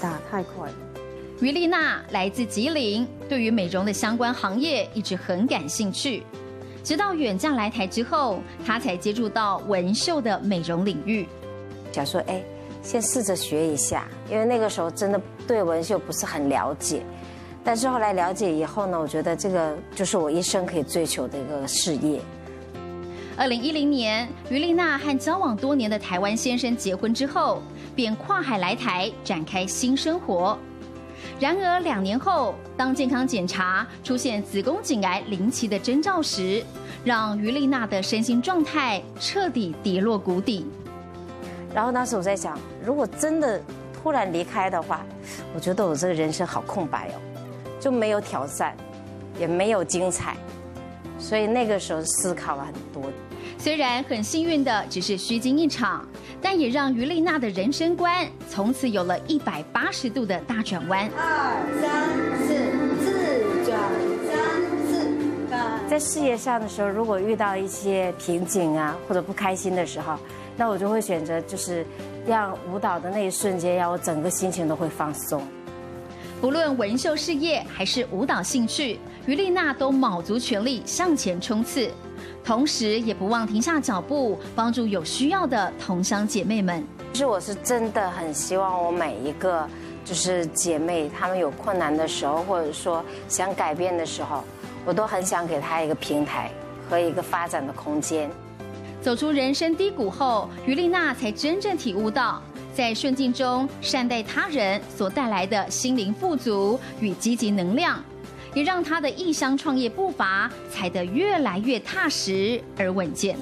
大，太快了。于丽娜来自吉林，对于美容的相关行业一直很感兴趣。直到远嫁来台之后，她才接触到纹绣的美容领域。想说，哎，先试着学一下，因为那个时候真的对纹绣不是很了解。但是后来了解以后呢，我觉得这个就是我一生可以追求的一个事业。二零一零年，于丽娜和交往多年的台湾先生结婚之后，便跨海来台展开新生活。然而两年后，当健康检查出现子宫颈癌临期的征兆时，让于丽娜的身心状态彻底跌落谷底。然后当时我在想，如果真的突然离开的话，我觉得我这个人生好空白哦，就没有挑战，也没有精彩。所以那个时候思考了很多。虽然很幸运的只是虚惊一场，但也让于丽娜的人生观从此有了一百八十度的大转弯。二三四，自转三四。在事业上的时候，如果遇到一些瓶颈啊，或者不开心的时候，那我就会选择就是让舞蹈的那一瞬间，让我整个心情都会放松。不论纹绣事业还是舞蹈兴趣，于丽娜都卯足全力向前冲刺，同时也不忘停下脚步，帮助有需要的同乡姐妹们。其实我是真的很希望我每一个就是姐妹，她们有困难的时候，或者说想改变的时候，我都很想给她一个平台和一个发展的空间。走出人生低谷后，于丽娜才真正体悟到，在顺境中善待他人所带来的心灵富足与积极能量，也让他的异乡创业步伐踩得越来越踏实而稳健。